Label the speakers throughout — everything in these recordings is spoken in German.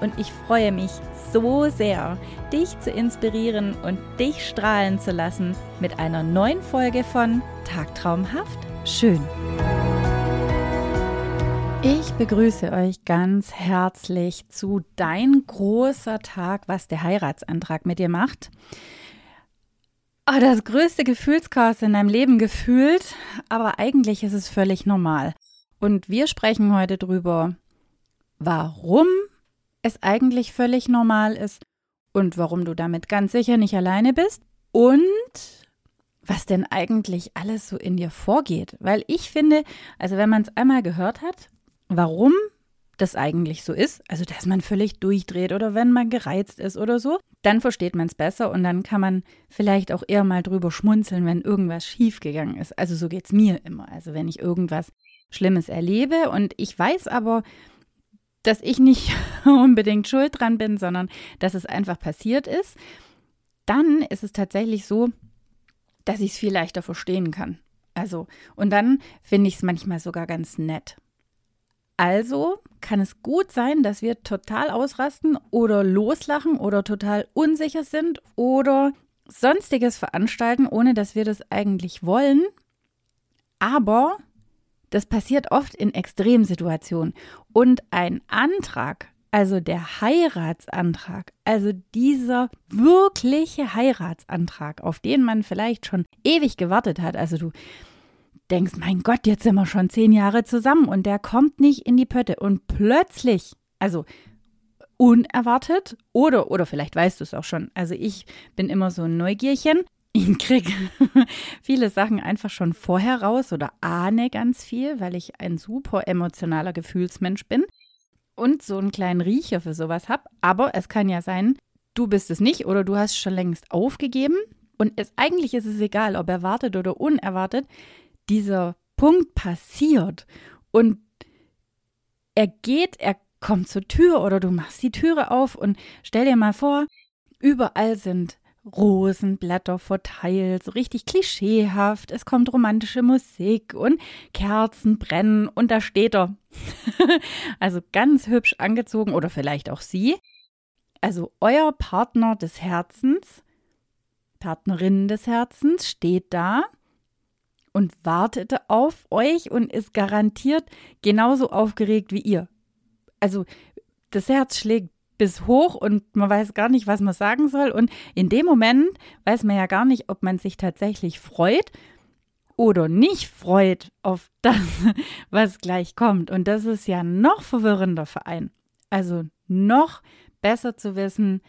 Speaker 1: und ich freue mich so sehr, dich zu inspirieren und dich strahlen zu lassen mit einer neuen Folge von Tagtraumhaft schön. Ich begrüße euch ganz herzlich zu Dein großer Tag, was der Heiratsantrag mit dir macht. Oh, das größte Gefühlschaos in deinem Leben gefühlt, aber eigentlich ist es völlig normal. Und wir sprechen heute drüber, warum es eigentlich völlig normal ist und warum du damit ganz sicher nicht alleine bist und was denn eigentlich alles so in dir vorgeht. Weil ich finde, also wenn man es einmal gehört hat, warum das eigentlich so ist, also dass man völlig durchdreht oder wenn man gereizt ist oder so, dann versteht man es besser und dann kann man vielleicht auch eher mal drüber schmunzeln, wenn irgendwas schiefgegangen ist. Also so geht es mir immer. Also wenn ich irgendwas Schlimmes erlebe und ich weiß aber, dass ich nicht unbedingt schuld dran bin, sondern dass es einfach passiert ist, dann ist es tatsächlich so, dass ich es viel leichter verstehen kann. Also, und dann finde ich es manchmal sogar ganz nett. Also kann es gut sein, dass wir total ausrasten oder loslachen oder total unsicher sind oder sonstiges veranstalten, ohne dass wir das eigentlich wollen. Aber das passiert oft in Extremsituationen. Und ein Antrag, also der Heiratsantrag, also dieser wirkliche Heiratsantrag, auf den man vielleicht schon ewig gewartet hat, also du denkst, mein Gott, jetzt sind wir schon zehn Jahre zusammen und der kommt nicht in die Pötte und plötzlich, also unerwartet oder, oder vielleicht weißt du es auch schon, also ich bin immer so ein Neugierchen, ich kriege viele Sachen einfach schon vorher raus oder ahne ganz viel, weil ich ein super emotionaler Gefühlsmensch bin und so einen kleinen Riecher für sowas habe. Aber es kann ja sein, du bist es nicht oder du hast schon längst aufgegeben. Und es, eigentlich ist es egal, ob erwartet oder unerwartet, dieser Punkt passiert und er geht, er kommt zur Tür oder du machst die Türe auf und stell dir mal vor, überall sind Rosenblätter verteilt, so richtig klischeehaft. Es kommt romantische Musik und Kerzen brennen und da steht er. also ganz hübsch angezogen oder vielleicht auch sie. Also euer Partner des Herzens, Partnerin des Herzens steht da und wartet auf euch und ist garantiert genauso aufgeregt wie ihr. Also das Herz schlägt bis hoch und man weiß gar nicht, was man sagen soll. Und in dem Moment weiß man ja gar nicht, ob man sich tatsächlich freut oder nicht freut auf das, was gleich kommt. Und das ist ja noch verwirrender für einen. Also noch besser zu wissen,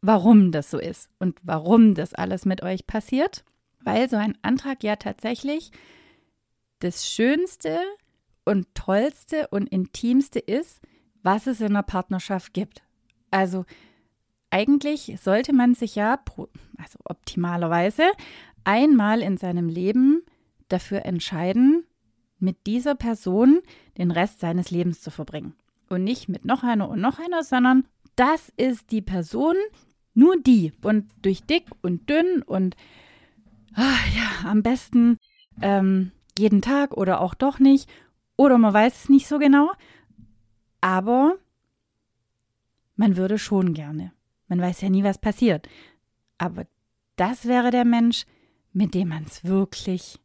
Speaker 1: warum das so ist und warum das alles mit euch passiert. Weil so ein Antrag ja tatsächlich das Schönste und Tollste und Intimste ist, was es in einer Partnerschaft gibt. Also eigentlich sollte man sich ja, also optimalerweise, einmal in seinem Leben dafür entscheiden, mit dieser Person den Rest seines Lebens zu verbringen. Und nicht mit noch einer und noch einer, sondern das ist die Person, nur die. Und durch dick und dünn und ach, ja, am besten ähm, jeden Tag oder auch doch nicht. Oder man weiß es nicht so genau. Aber man würde schon gerne. Man weiß ja nie, was passiert. Aber das wäre der Mensch, mit dem man es wirklich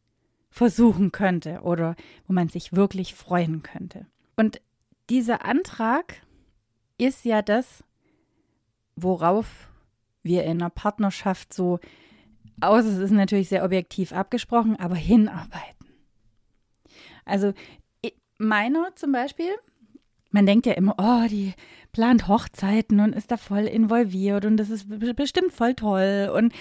Speaker 1: versuchen könnte oder wo man sich wirklich freuen könnte. Und dieser Antrag ist ja das, worauf wir in einer Partnerschaft so, aus es ist natürlich sehr objektiv abgesprochen, aber hinarbeiten. Also meiner zum Beispiel, man denkt ja immer, oh, die plant Hochzeiten und ist da voll involviert und das ist bestimmt voll toll. Und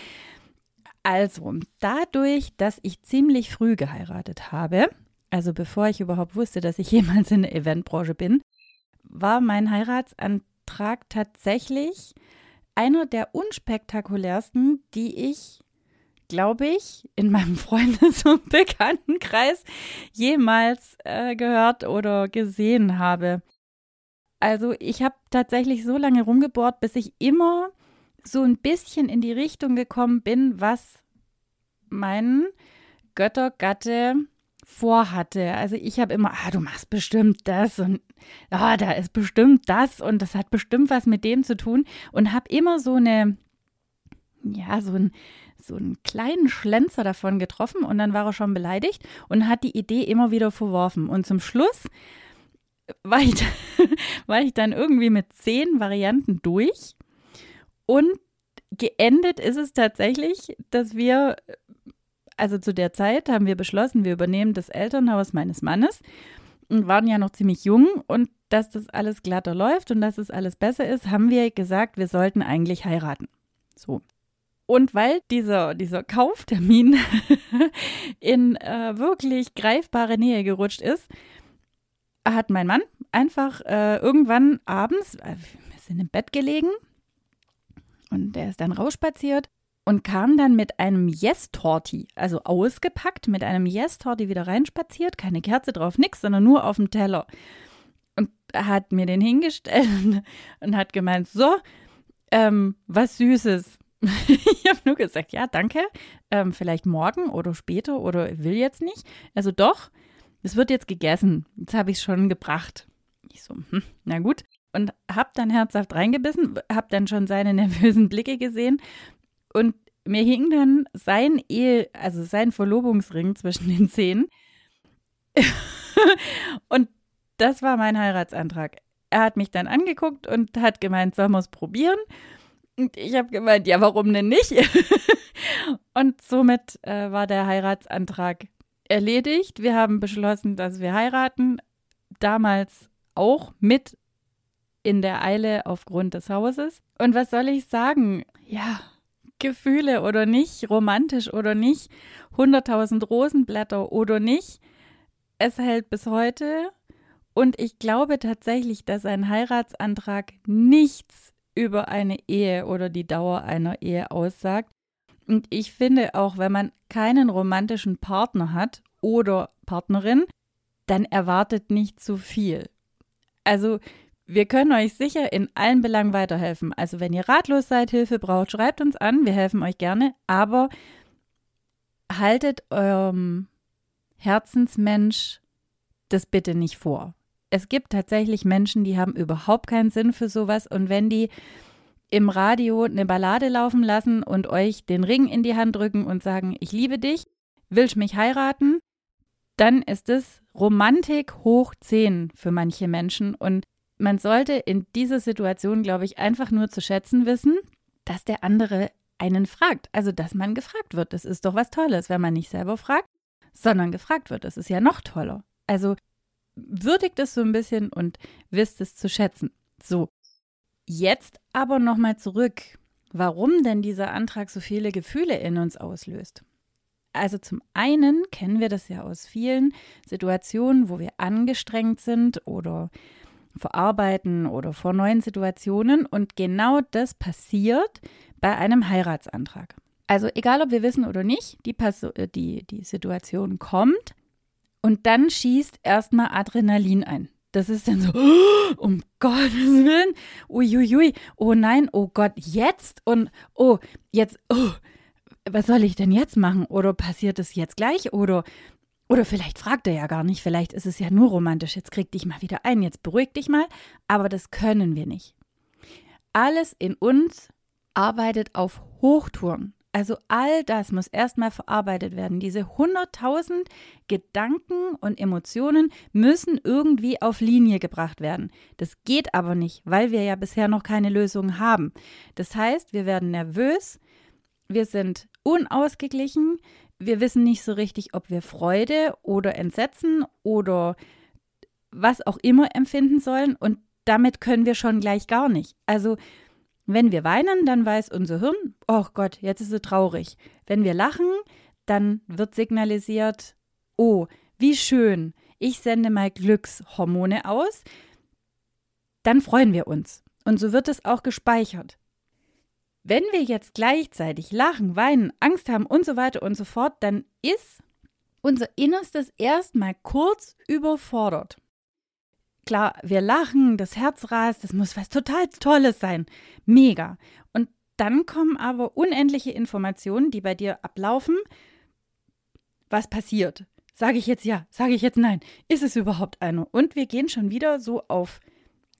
Speaker 1: also, dadurch, dass ich ziemlich früh geheiratet habe, also bevor ich überhaupt wusste, dass ich jemals in der Eventbranche bin, war mein Heiratsantrag tatsächlich einer der unspektakulärsten, die ich glaube ich, in meinem Freundes- und Bekanntenkreis jemals äh, gehört oder gesehen habe. Also ich habe tatsächlich so lange rumgebohrt, bis ich immer so ein bisschen in die Richtung gekommen bin, was mein Göttergatte vorhatte. Also ich habe immer, ah, du machst bestimmt das und ah, da ist bestimmt das und das hat bestimmt was mit dem zu tun und habe immer so eine, ja, so ein, so einen kleinen Schlenzer davon getroffen und dann war er schon beleidigt und hat die Idee immer wieder verworfen. Und zum Schluss war ich, war ich dann irgendwie mit zehn Varianten durch und geendet ist es tatsächlich, dass wir also zu der Zeit haben wir beschlossen, wir übernehmen das Elternhaus meines Mannes und waren ja noch ziemlich jung und dass das alles glatter läuft und dass es alles besser ist, haben wir gesagt, wir sollten eigentlich heiraten. So. Und weil dieser, dieser Kauftermin in äh, wirklich greifbare Nähe gerutscht ist, hat mein Mann einfach äh, irgendwann abends, äh, wir sind im Bett gelegen und er ist dann rausspaziert und kam dann mit einem Yes-Torti, also ausgepackt, mit einem Yes-Torti wieder reinspaziert, keine Kerze drauf, nix, sondern nur auf dem Teller. Und hat mir den hingestellt und hat gemeint, so, ähm, was Süßes. ich habe nur gesagt, ja, danke, ähm, vielleicht morgen oder später oder will jetzt nicht. Also doch, es wird jetzt gegessen. Jetzt habe ich es schon gebracht. Ich so, hm, na gut. Und habe dann herzhaft reingebissen, habe dann schon seine nervösen Blicke gesehen und mir hing dann sein Ehe, also sein Verlobungsring zwischen den Zähnen. und das war mein Heiratsantrag. Er hat mich dann angeguckt und hat gemeint, sollen wir es probieren? Und ich habe gemeint, ja, warum denn nicht? und somit äh, war der Heiratsantrag erledigt. Wir haben beschlossen, dass wir heiraten. Damals auch mit in der Eile aufgrund des Hauses. Und was soll ich sagen? Ja, Gefühle oder nicht, romantisch oder nicht, 100.000 Rosenblätter oder nicht. Es hält bis heute. Und ich glaube tatsächlich, dass ein Heiratsantrag nichts über eine Ehe oder die Dauer einer Ehe aussagt. Und ich finde auch, wenn man keinen romantischen Partner hat oder Partnerin, dann erwartet nicht zu viel. Also wir können euch sicher in allen Belangen weiterhelfen. Also wenn ihr ratlos seid, Hilfe braucht, schreibt uns an, wir helfen euch gerne, aber haltet eurem Herzensmensch das bitte nicht vor. Es gibt tatsächlich Menschen, die haben überhaupt keinen Sinn für sowas und wenn die im Radio eine Ballade laufen lassen und euch den Ring in die Hand drücken und sagen, ich liebe dich, willst mich heiraten, dann ist es Romantik hoch 10 für manche Menschen und man sollte in dieser Situation, glaube ich, einfach nur zu schätzen wissen, dass der andere einen fragt. Also, dass man gefragt wird. Das ist doch was Tolles, wenn man nicht selber fragt, sondern gefragt wird. Das ist ja noch toller. Also, würdigt es so ein bisschen und wisst es zu schätzen. So, Jetzt aber nochmal zurück. Warum denn dieser Antrag so viele Gefühle in uns auslöst? Also zum einen kennen wir das ja aus vielen Situationen, wo wir angestrengt sind oder verarbeiten oder vor neuen Situationen und genau das passiert bei einem Heiratsantrag. Also egal, ob wir wissen oder nicht, die, äh, die, die Situation kommt und dann schießt erstmal Adrenalin ein. Das ist dann so, um Gottes Willen, uiuiui, oh nein, oh Gott, jetzt und oh, jetzt, oh, was soll ich denn jetzt machen? Oder passiert es jetzt gleich? Oder, oder vielleicht fragt er ja gar nicht, vielleicht ist es ja nur romantisch, jetzt krieg dich mal wieder ein, jetzt beruhig dich mal, aber das können wir nicht. Alles in uns arbeitet auf Hochtouren. Also all das muss erstmal verarbeitet werden. Diese 100.000 Gedanken und Emotionen müssen irgendwie auf Linie gebracht werden. Das geht aber nicht, weil wir ja bisher noch keine Lösung haben. Das heißt, wir werden nervös, wir sind unausgeglichen, wir wissen nicht so richtig, ob wir Freude oder Entsetzen oder was auch immer empfinden sollen und damit können wir schon gleich gar nicht. Also wenn wir weinen, dann weiß unser Hirn, oh Gott, jetzt ist sie traurig. Wenn wir lachen, dann wird signalisiert, oh, wie schön, ich sende mal Glückshormone aus. Dann freuen wir uns. Und so wird es auch gespeichert. Wenn wir jetzt gleichzeitig lachen, weinen, Angst haben und so weiter und so fort, dann ist unser Innerstes erstmal kurz überfordert. Klar, wir lachen, das Herz rast, das muss was total Tolles sein. Mega. Und dann kommen aber unendliche Informationen, die bei dir ablaufen. Was passiert? Sage ich jetzt ja? Sage ich jetzt nein? Ist es überhaupt eine? Und wir gehen schon wieder so auf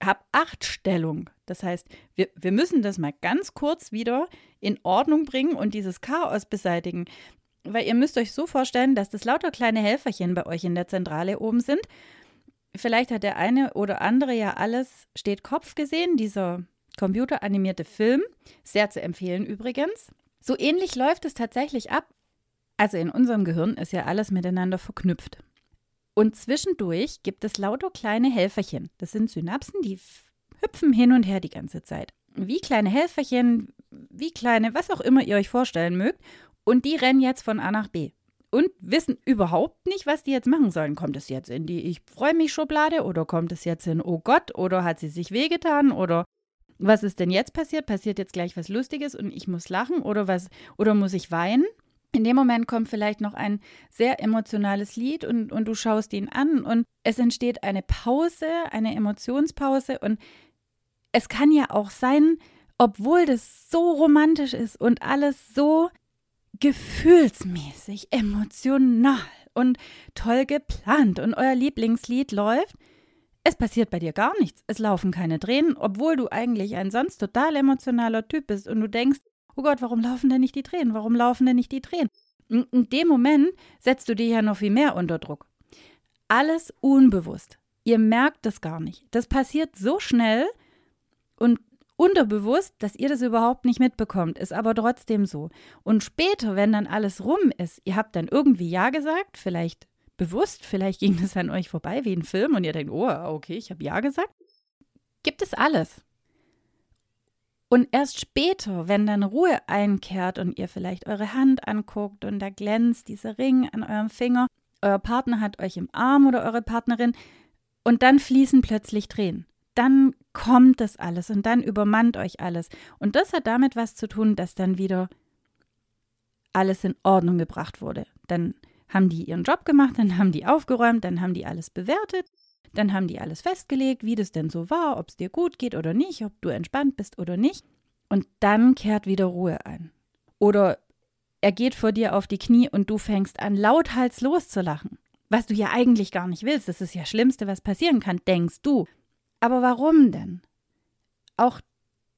Speaker 1: Hab-Acht-Stellung. Das heißt, wir, wir müssen das mal ganz kurz wieder in Ordnung bringen und dieses Chaos beseitigen. Weil ihr müsst euch so vorstellen, dass das lauter kleine Helferchen bei euch in der Zentrale oben sind. Vielleicht hat der eine oder andere ja alles steht Kopf gesehen, dieser computeranimierte Film. Sehr zu empfehlen übrigens. So ähnlich läuft es tatsächlich ab. Also in unserem Gehirn ist ja alles miteinander verknüpft. Und zwischendurch gibt es lauter kleine Helferchen. Das sind Synapsen, die hüpfen hin und her die ganze Zeit. Wie kleine Helferchen, wie kleine, was auch immer ihr euch vorstellen mögt. Und die rennen jetzt von A nach B. Und wissen überhaupt nicht, was die jetzt machen sollen. Kommt es jetzt in die Ich freue mich Schublade oder kommt es jetzt in Oh Gott oder hat sie sich wehgetan oder was ist denn jetzt passiert? Passiert jetzt gleich was Lustiges und ich muss lachen oder was oder muss ich weinen? In dem Moment kommt vielleicht noch ein sehr emotionales Lied und, und du schaust ihn an und es entsteht eine Pause, eine Emotionspause und es kann ja auch sein, obwohl das so romantisch ist und alles so gefühlsmäßig, emotional und toll geplant und euer Lieblingslied läuft, es passiert bei dir gar nichts. Es laufen keine Tränen, obwohl du eigentlich ein sonst total emotionaler Typ bist und du denkst, oh Gott, warum laufen denn nicht die Tränen? Warum laufen denn nicht die Tränen? In dem Moment setzt du dir ja noch viel mehr unter Druck. Alles unbewusst. Ihr merkt das gar nicht. Das passiert so schnell und unterbewusst, dass ihr das überhaupt nicht mitbekommt, ist aber trotzdem so. Und später, wenn dann alles rum ist, ihr habt dann irgendwie Ja gesagt, vielleicht bewusst, vielleicht ging es an euch vorbei wie ein Film und ihr denkt, oh, okay, ich habe Ja gesagt, gibt es alles. Und erst später, wenn dann Ruhe einkehrt und ihr vielleicht eure Hand anguckt und da glänzt dieser Ring an eurem Finger, euer Partner hat euch im Arm oder eure Partnerin und dann fließen plötzlich Tränen. Dann kommt das alles und dann übermannt euch alles. Und das hat damit was zu tun, dass dann wieder alles in Ordnung gebracht wurde. Dann haben die ihren Job gemacht, dann haben die aufgeräumt, dann haben die alles bewertet dann haben die alles festgelegt, wie das denn so war, ob es dir gut geht oder nicht, ob du entspannt bist oder nicht. Und dann kehrt wieder Ruhe ein. Oder er geht vor dir auf die Knie und du fängst an, lauthals loszulachen. Was du ja eigentlich gar nicht willst. Das ist ja das Schlimmste, was passieren kann, denkst du. Aber warum denn? Auch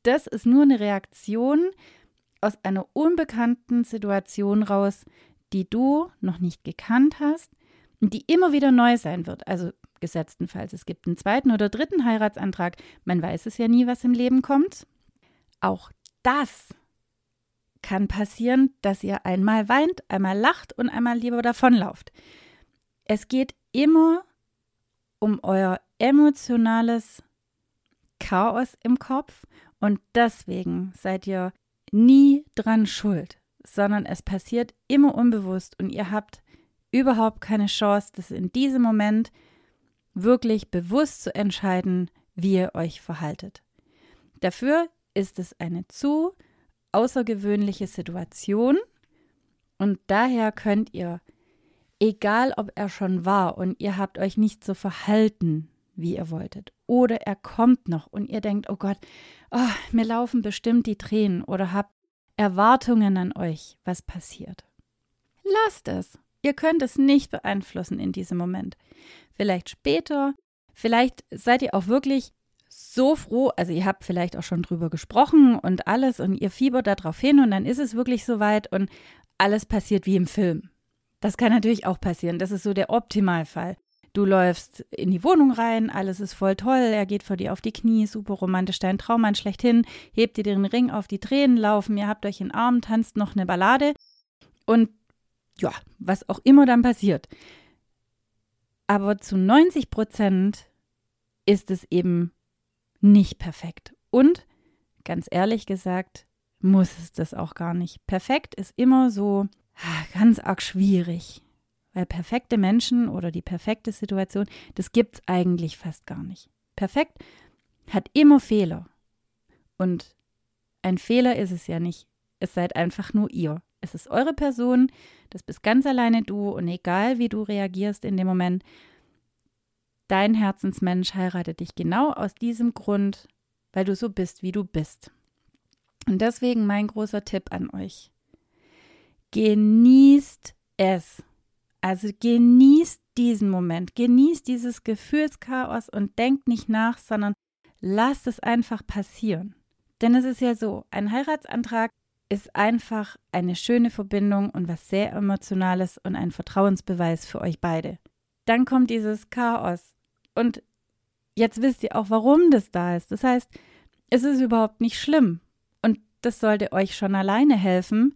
Speaker 1: das ist nur eine Reaktion aus einer unbekannten Situation raus, die du noch nicht gekannt hast und die immer wieder neu sein wird. Also gesetztenfalls. Es gibt einen zweiten oder dritten Heiratsantrag. Man weiß es ja nie, was im Leben kommt. Auch das kann passieren, dass ihr einmal weint, einmal lacht und einmal lieber davonlauft. Es geht immer um euer emotionales Chaos im Kopf. Und deswegen seid ihr nie dran schuld, sondern es passiert immer unbewusst. Und ihr habt überhaupt keine Chance, das in diesem Moment wirklich bewusst zu entscheiden, wie ihr euch verhaltet. Dafür ist es eine zu außergewöhnliche Situation. Und daher könnt ihr, egal ob er schon war und ihr habt euch nicht so verhalten, wie ihr wolltet, oder er kommt noch und ihr denkt, oh Gott, oh, mir laufen bestimmt die Tränen oder habt Erwartungen an euch, was passiert. Lasst es. Ihr könnt es nicht beeinflussen in diesem Moment vielleicht später. Vielleicht seid ihr auch wirklich so froh, also ihr habt vielleicht auch schon drüber gesprochen und alles und ihr fiebert darauf hin und dann ist es wirklich soweit und alles passiert wie im Film. Das kann natürlich auch passieren. Das ist so der Optimalfall. Du läufst in die Wohnung rein, alles ist voll toll, er geht vor dir auf die Knie, super romantisch, dein Traummann schlechthin, hebt dir den Ring auf die Tränen, laufen, ihr habt euch in den Arm, tanzt noch eine Ballade und ja, was auch immer dann passiert. Aber zu 90 Prozent ist es eben nicht perfekt. Und ganz ehrlich gesagt, muss es das auch gar nicht. Perfekt ist immer so ganz arg schwierig. Weil perfekte Menschen oder die perfekte Situation, das gibt es eigentlich fast gar nicht. Perfekt hat immer Fehler. Und ein Fehler ist es ja nicht. Es seid einfach nur ihr. Es ist eure Person, das bist ganz alleine du und egal wie du reagierst in dem Moment, dein Herzensmensch heiratet dich genau aus diesem Grund, weil du so bist, wie du bist. Und deswegen mein großer Tipp an euch. Genießt es. Also genießt diesen Moment, genießt dieses Gefühlschaos und denkt nicht nach, sondern lasst es einfach passieren. Denn es ist ja so, ein Heiratsantrag ist einfach eine schöne Verbindung und was sehr Emotionales und ein Vertrauensbeweis für euch beide. Dann kommt dieses Chaos und jetzt wisst ihr auch, warum das da ist. Das heißt, es ist überhaupt nicht schlimm und das sollte euch schon alleine helfen,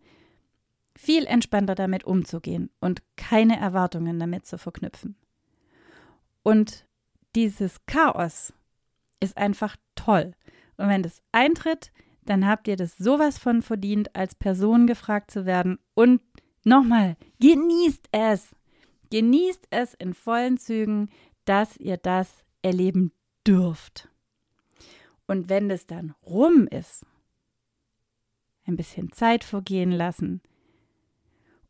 Speaker 1: viel entspannter damit umzugehen und keine Erwartungen damit zu verknüpfen. Und dieses Chaos ist einfach toll. Und wenn das eintritt, dann habt ihr das sowas von verdient, als Person gefragt zu werden. Und nochmal, genießt es. Genießt es in vollen Zügen, dass ihr das erleben dürft. Und wenn das dann rum ist, ein bisschen Zeit vergehen lassen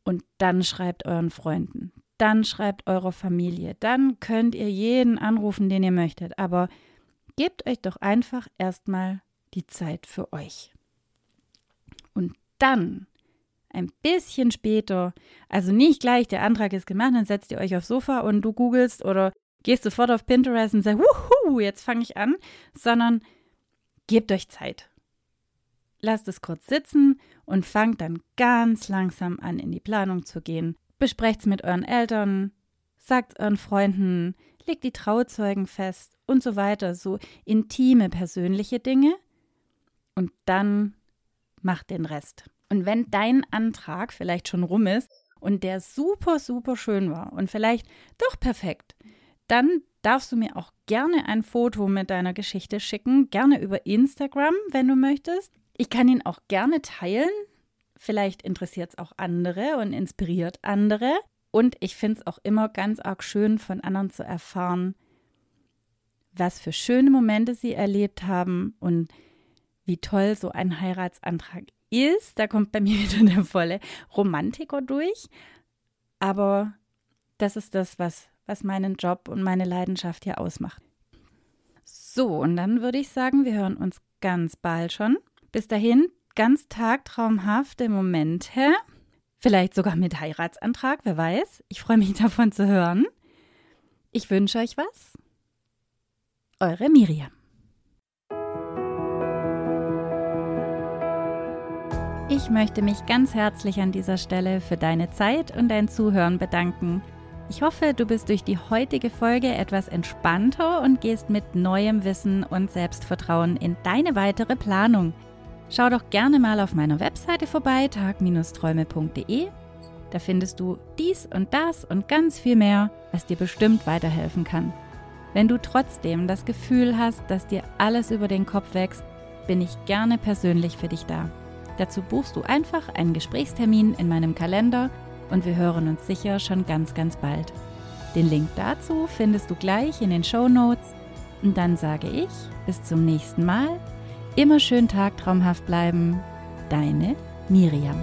Speaker 1: und dann schreibt euren Freunden, dann schreibt eurer Familie, dann könnt ihr jeden anrufen, den ihr möchtet, aber gebt euch doch einfach erstmal die Zeit für euch. Und dann, ein bisschen später, also nicht gleich, der Antrag ist gemacht, dann setzt ihr euch aufs Sofa und du googelst oder gehst sofort auf Pinterest und sagst, wuhu, jetzt fange ich an, sondern gebt euch Zeit. Lasst es kurz sitzen und fangt dann ganz langsam an, in die Planung zu gehen. Besprecht es mit euren Eltern, sagt euren Freunden, legt die Trauzeugen fest und so weiter, so intime persönliche Dinge, und dann mach den Rest. Und wenn dein Antrag vielleicht schon rum ist und der super, super schön war und vielleicht doch perfekt, dann darfst du mir auch gerne ein Foto mit deiner Geschichte schicken, gerne über Instagram, wenn du möchtest. Ich kann ihn auch gerne teilen. Vielleicht interessiert es auch andere und inspiriert andere. Und ich finde es auch immer ganz arg schön, von anderen zu erfahren, was für schöne Momente sie erlebt haben und wie toll so ein Heiratsantrag ist. Da kommt bei mir wieder der volle Romantiker durch. Aber das ist das, was, was meinen Job und meine Leidenschaft hier ausmacht. So, und dann würde ich sagen, wir hören uns ganz bald schon. Bis dahin, ganz tagtraumhafte Momente. Vielleicht sogar mit Heiratsantrag, wer weiß. Ich freue mich davon zu hören. Ich wünsche euch was. Eure Miriam. Ich möchte mich ganz herzlich an dieser Stelle für deine Zeit und dein Zuhören bedanken. Ich hoffe, du bist durch die heutige Folge etwas entspannter und gehst mit neuem Wissen und Selbstvertrauen in deine weitere Planung. Schau doch gerne mal auf meiner Webseite vorbei, tag-träume.de. Da findest du dies und das und ganz viel mehr, was dir bestimmt weiterhelfen kann. Wenn du trotzdem das Gefühl hast, dass dir alles über den Kopf wächst, bin ich gerne persönlich für dich da. Dazu buchst du einfach einen Gesprächstermin in meinem Kalender und wir hören uns sicher schon ganz, ganz bald. Den Link dazu findest du gleich in den Show Notes. Und dann sage ich bis zum nächsten Mal. Immer schön tagtraumhaft bleiben. Deine Miriam.